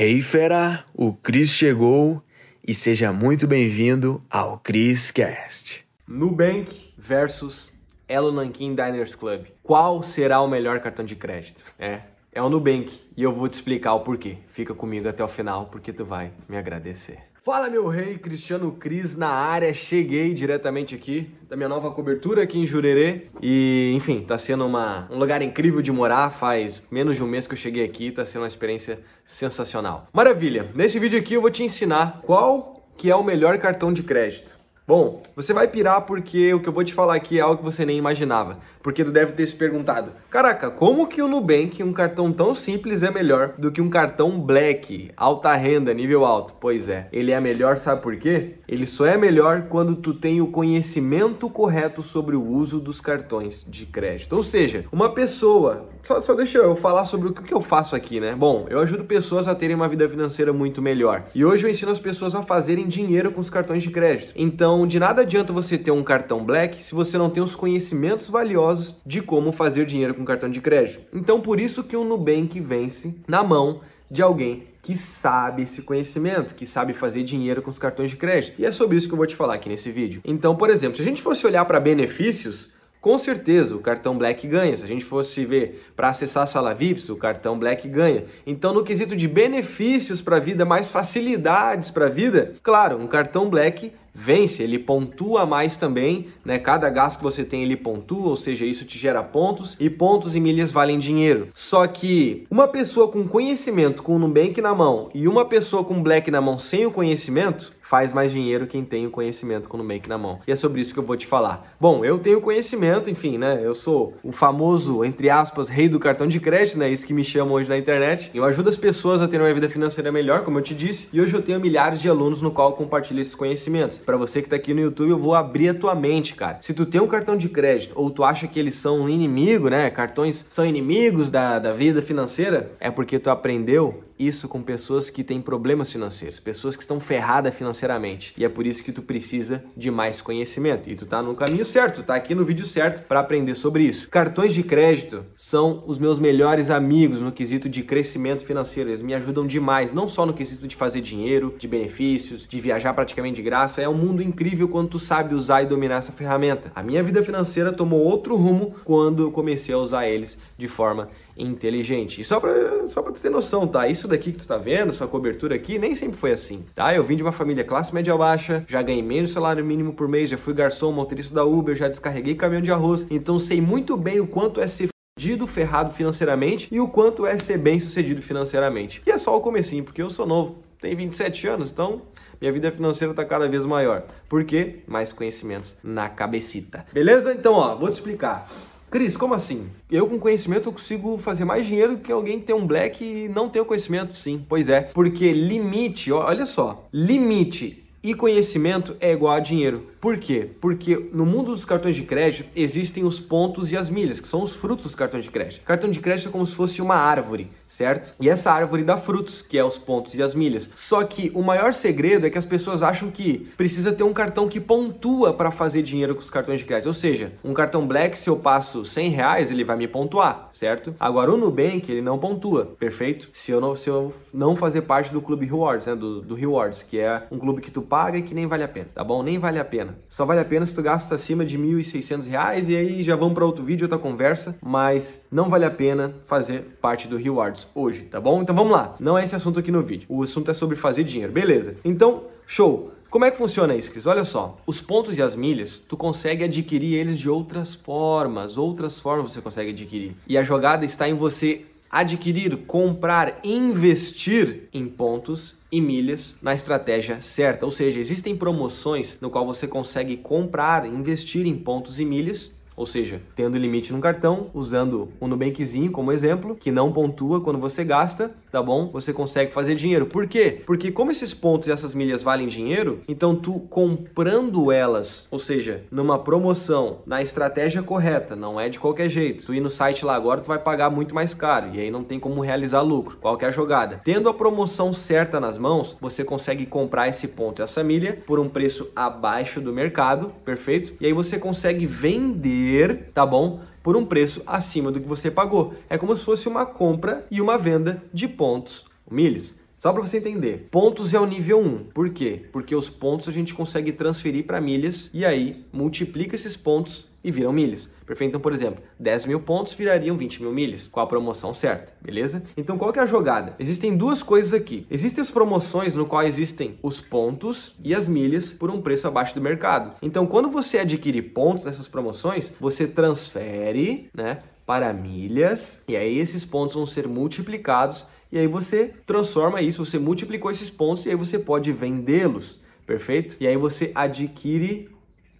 Hey fera, o Cris chegou e seja muito bem-vindo ao Chris Cast. Nubank versus Elo Nankin Diners Club. Qual será o melhor cartão de crédito? É, é o Nubank e eu vou te explicar o porquê. Fica comigo até o final porque tu vai me agradecer. Fala meu rei, Cristiano Cris na área. Cheguei diretamente aqui da minha nova cobertura aqui em Jurerê e, enfim, tá sendo uma, um lugar incrível de morar. Faz menos de um mês que eu cheguei aqui, tá sendo uma experiência sensacional. Maravilha. Nesse vídeo aqui eu vou te ensinar qual que é o melhor cartão de crédito. Bom, você vai pirar porque o que eu vou te falar aqui é algo que você nem imaginava. Porque tu deve ter se perguntado: caraca, como que o Nubank, um cartão tão simples, é melhor do que um cartão Black, alta renda, nível alto? Pois é, ele é melhor, sabe por quê? Ele só é melhor quando tu tem o conhecimento correto sobre o uso dos cartões de crédito. Ou seja, uma pessoa. Só, só deixa eu falar sobre o que eu faço aqui, né? Bom, eu ajudo pessoas a terem uma vida financeira muito melhor. E hoje eu ensino as pessoas a fazerem dinheiro com os cartões de crédito. Então, então, de nada adianta você ter um cartão Black se você não tem os conhecimentos valiosos de como fazer dinheiro com cartão de crédito. Então, por isso que o Nubank vence na mão de alguém que sabe esse conhecimento, que sabe fazer dinheiro com os cartões de crédito. E é sobre isso que eu vou te falar aqui nesse vídeo. Então, por exemplo, se a gente fosse olhar para benefícios, com certeza o cartão Black ganha. Se a gente fosse ver para acessar a sala VIPs, o cartão Black ganha. Então, no quesito de benefícios para a vida, mais facilidades para a vida, claro, um cartão Black vence, ele pontua mais também, né? Cada gasto que você tem ele pontua, ou seja, isso te gera pontos e pontos e milhas valem dinheiro. Só que uma pessoa com conhecimento com o Nubank na mão e uma pessoa com Black na mão sem o conhecimento, faz mais dinheiro quem tem o conhecimento com o Nubank na mão. E é sobre isso que eu vou te falar. Bom, eu tenho conhecimento, enfim, né? Eu sou o famoso, entre aspas, rei do cartão de crédito, né? Isso que me chamam hoje na internet. Eu ajudo as pessoas a terem uma vida financeira melhor, como eu te disse, e hoje eu tenho milhares de alunos no qual eu compartilho esses conhecimentos. Para você que tá aqui no YouTube, eu vou abrir a tua mente, cara. Se tu tem um cartão de crédito ou tu acha que eles são um inimigo, né? Cartões são inimigos da, da vida financeira, é porque tu aprendeu isso com pessoas que têm problemas financeiros, pessoas que estão ferradas financeiramente. E é por isso que tu precisa de mais conhecimento. E tu tá no caminho certo, tá aqui no vídeo certo para aprender sobre isso. Cartões de crédito são os meus melhores amigos no quesito de crescimento financeiro. Eles me ajudam demais, não só no quesito de fazer dinheiro, de benefícios, de viajar praticamente de graça. É um mundo incrível quando tu sabe usar e dominar essa ferramenta. A minha vida financeira tomou outro rumo quando eu comecei a usar eles de forma inteligente. E só para só pra tu ter noção, tá? Isso daqui que tu tá vendo, essa cobertura aqui, nem sempre foi assim, tá? Eu vim de uma família classe média baixa, já ganhei menos salário mínimo por mês, já fui garçom, motorista da Uber, já descarreguei caminhão de arroz, então sei muito bem o quanto é ser fudido, ferrado financeiramente e o quanto é ser bem sucedido financeiramente. E é só o comecinho, porque eu sou novo, tenho 27 anos, então minha vida financeira está cada vez maior. Por quê? Mais conhecimentos na cabecita. Beleza? Então, ó, vou te explicar. Cris, como assim? Eu com conhecimento eu consigo fazer mais dinheiro que alguém que tem um black e não tem o conhecimento? Sim, pois é. Porque limite, olha só, limite e conhecimento é igual a dinheiro. Por quê? Porque no mundo dos cartões de crédito existem os pontos e as milhas, que são os frutos dos cartões de crédito. Cartão de crédito é como se fosse uma árvore, certo? E essa árvore dá frutos, que é os pontos e as milhas. Só que o maior segredo é que as pessoas acham que precisa ter um cartão que pontua para fazer dinheiro com os cartões de crédito. Ou seja, um cartão Black, se eu passo 100 reais, ele vai me pontuar, certo? Agora o Nubank, ele não pontua, perfeito? Se eu não, se eu não fazer parte do Clube Rewards, né? Do, do Rewards, que é um clube que tu paga e que nem vale a pena, tá bom? Nem vale a pena. Só vale a pena se tu gasta acima de R$ 1.600 e aí já vamos para outro vídeo, outra conversa, mas não vale a pena fazer parte do Rewards hoje, tá bom? Então vamos lá. Não é esse assunto aqui no vídeo. O assunto é sobre fazer dinheiro, beleza? Então, show. Como é que funciona isso, Cris? Olha só, os pontos e as milhas, tu consegue adquirir eles de outras formas, outras formas você consegue adquirir. E a jogada está em você adquirir, comprar, investir em pontos e milhas na estratégia certa. Ou seja, existem promoções no qual você consegue comprar, investir em pontos e milhas ou seja, tendo limite no cartão, usando o Nubankzinho como exemplo, que não pontua quando você gasta, tá bom? Você consegue fazer dinheiro. Por quê? Porque como esses pontos e essas milhas valem dinheiro, então tu comprando elas, ou seja, numa promoção, na estratégia correta, não é de qualquer jeito. Tu ir no site lá agora, tu vai pagar muito mais caro e aí não tem como realizar lucro. Qual que é jogada? Tendo a promoção certa nas mãos, você consegue comprar esse ponto e essa milha por um preço abaixo do mercado, perfeito? E aí você consegue vender, tá bom? Por um preço acima do que você pagou. É como se fosse uma compra e uma venda de pontos, milhas. Só para você entender. Pontos é o nível 1. Por quê? Porque os pontos a gente consegue transferir para milhas e aí multiplica esses pontos e viram milhas. Perfeito? Então, por exemplo, 10 mil pontos virariam 20 mil milhas com a promoção certa, beleza? Então, qual que é a jogada? Existem duas coisas aqui. Existem as promoções no qual existem os pontos e as milhas por um preço abaixo do mercado. Então, quando você adquire pontos nessas promoções, você transfere, né, para milhas e aí esses pontos vão ser multiplicados e aí você transforma isso, você multiplicou esses pontos e aí você pode vendê-los, perfeito? E aí você adquire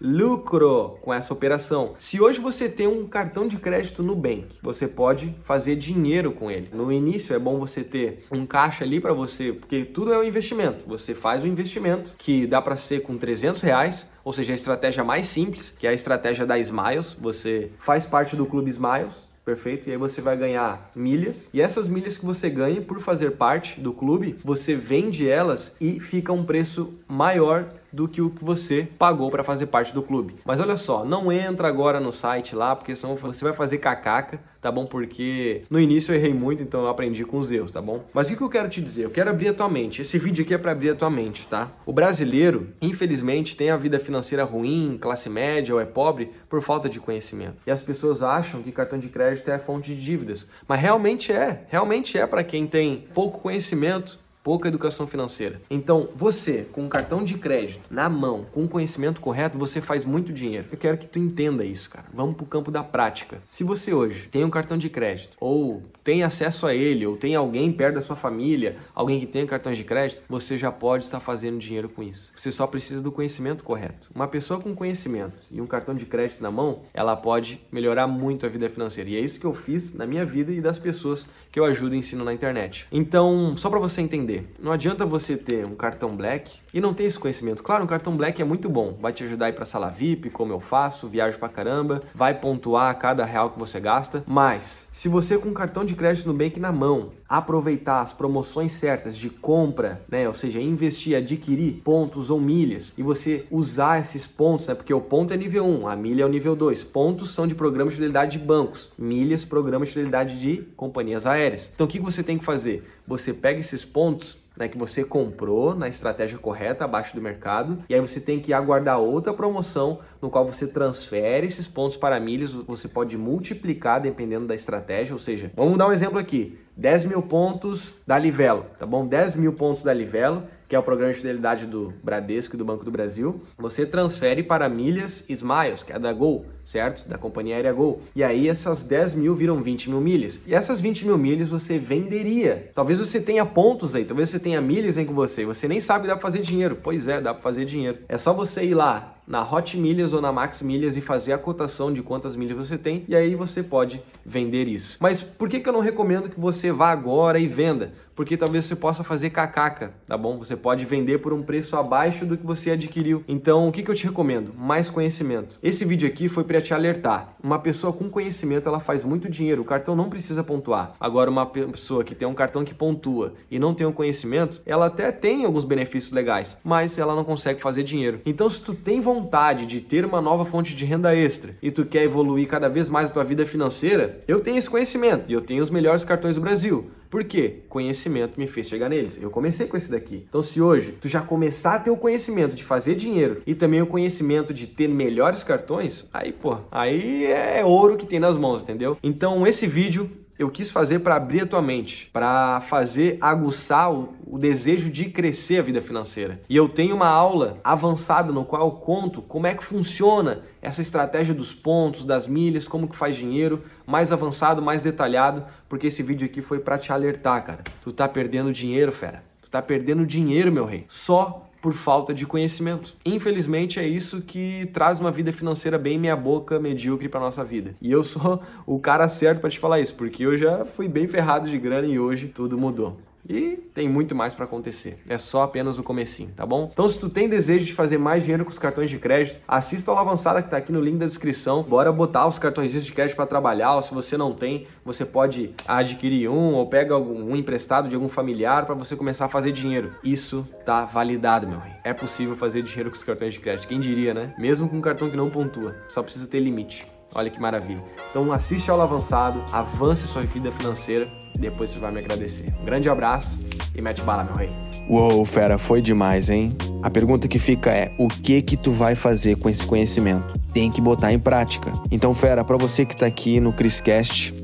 lucro com essa operação. Se hoje você tem um cartão de crédito no Bank, você pode fazer dinheiro com ele. No início é bom você ter um caixa ali para você, porque tudo é um investimento. Você faz um investimento que dá para ser com 300 reais, ou seja, a estratégia mais simples, que é a estratégia da Smiles. Você faz parte do clube Smiles, perfeito? E aí você vai ganhar milhas. E essas milhas que você ganha por fazer parte do clube, você vende elas e fica um preço maior do que o que você pagou para fazer parte do clube. Mas olha só, não entra agora no site lá, porque senão você vai fazer cacaca, tá bom? Porque no início eu errei muito, então eu aprendi com os erros, tá bom? Mas o que eu quero te dizer? Eu quero abrir a tua mente. Esse vídeo aqui é para abrir a tua mente, tá? O brasileiro, infelizmente, tem a vida financeira ruim, classe média ou é pobre por falta de conhecimento. E as pessoas acham que cartão de crédito é fonte de dívidas, mas realmente é, realmente é para quem tem pouco conhecimento pouca educação financeira. Então, você, com um cartão de crédito na mão, com o conhecimento correto, você faz muito dinheiro. Eu quero que tu entenda isso, cara. Vamos pro campo da prática. Se você hoje tem um cartão de crédito, ou tem acesso a ele, ou tem alguém perto da sua família, alguém que tem cartão de crédito, você já pode estar fazendo dinheiro com isso. Você só precisa do conhecimento correto. Uma pessoa com conhecimento e um cartão de crédito na mão, ela pode melhorar muito a vida financeira. E é isso que eu fiz na minha vida e das pessoas que eu ajudo e ensino na internet. Então, só para você entender, não adianta você ter um cartão Black e não ter esse conhecimento. Claro, um cartão Black é muito bom, vai te ajudar a ir para sala VIP, como eu faço, viajo pra caramba, vai pontuar cada real que você gasta. Mas, se você com um cartão de crédito no Bank na mão, aproveitar as promoções certas de compra, né, ou seja, investir, adquirir pontos ou milhas e você usar esses pontos, né, porque o ponto é nível 1, a milha é o nível 2. Pontos são de programas de fidelidade de bancos, milhas, programas de fidelidade de companhias aéreas. Então, o que você tem que fazer? Você pega esses pontos né, que você comprou na estratégia correta abaixo do mercado e aí você tem que aguardar outra promoção no qual você transfere esses pontos para milhas, você pode multiplicar dependendo da estratégia, ou seja, vamos dar um exemplo aqui, 10 mil pontos da Livelo, tá bom? 10 mil pontos da Livelo que é o programa de fidelidade do Bradesco e do Banco do Brasil, você transfere para milhas Smiles, que é da Gol, certo? Da companhia aérea Gol. E aí essas 10 mil viram 20 mil milhas. E essas 20 mil milhas você venderia. Talvez você tenha pontos aí, talvez você tenha milhas aí com você. Você nem sabe que dá para fazer dinheiro. Pois é, dá para fazer dinheiro. É só você ir lá na Hot Milhas ou na Max Milhas e fazer a cotação de quantas milhas você tem e aí você pode vender isso. Mas por que, que eu não recomendo que você vá agora e venda? Porque talvez você possa fazer cacaca, tá bom? Você pode vender por um preço abaixo do que você adquiriu. Então, o que, que eu te recomendo? Mais conhecimento. Esse vídeo aqui foi para te alertar. Uma pessoa com conhecimento, ela faz muito dinheiro. O cartão não precisa pontuar. Agora, uma pessoa que tem um cartão que pontua e não tem o um conhecimento, ela até tem alguns benefícios legais, mas ela não consegue fazer dinheiro. Então, se tu tem vontade vontade de ter uma nova fonte de renda extra e tu quer evoluir cada vez mais a tua vida financeira, eu tenho esse conhecimento e eu tenho os melhores cartões do Brasil. Por quê? Conhecimento me fez chegar neles. Eu comecei com esse daqui. Então, se hoje tu já começar a ter o conhecimento de fazer dinheiro e também o conhecimento de ter melhores cartões, aí, pô, aí é ouro que tem nas mãos, entendeu? Então, esse vídeo eu quis fazer para abrir a tua mente, para fazer aguçar o, o, desejo de crescer a vida financeira. E eu tenho uma aula avançada no qual eu conto como é que funciona essa estratégia dos pontos, das milhas, como que faz dinheiro, mais avançado, mais detalhado, porque esse vídeo aqui foi para te alertar, cara. Tu tá perdendo dinheiro, fera. Tu tá perdendo dinheiro, meu rei. Só por falta de conhecimento. Infelizmente é isso que traz uma vida financeira bem meia boca, medíocre para nossa vida. E eu sou o cara certo para te falar isso, porque eu já fui bem ferrado de grana e hoje tudo mudou. E tem muito mais para acontecer. É só apenas o comecinho, tá bom? Então, se tu tem desejo de fazer mais dinheiro com os cartões de crédito, assista a aula avançada que tá aqui no link da descrição. Bora botar os cartões de crédito para trabalhar. Ou se você não tem, você pode adquirir um ou pega algum um emprestado de algum familiar para você começar a fazer dinheiro. Isso tá validado, meu rei. É possível fazer dinheiro com os cartões de crédito. Quem diria, né? Mesmo com um cartão que não pontua. Só precisa ter limite. Olha que maravilha. Então assiste aula avançado, avance sua vida financeira e depois você vai me agradecer. Um grande abraço e mete bala, meu rei. Uou, fera, foi demais, hein? A pergunta que fica é: o que que tu vai fazer com esse conhecimento? Tem que botar em prática. Então, fera, para você que tá aqui no Criscast,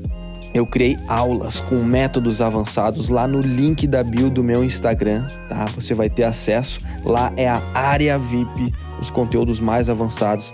eu criei aulas com métodos avançados lá no link da bio do meu Instagram, tá? Você vai ter acesso. Lá é a área VIP, os conteúdos mais avançados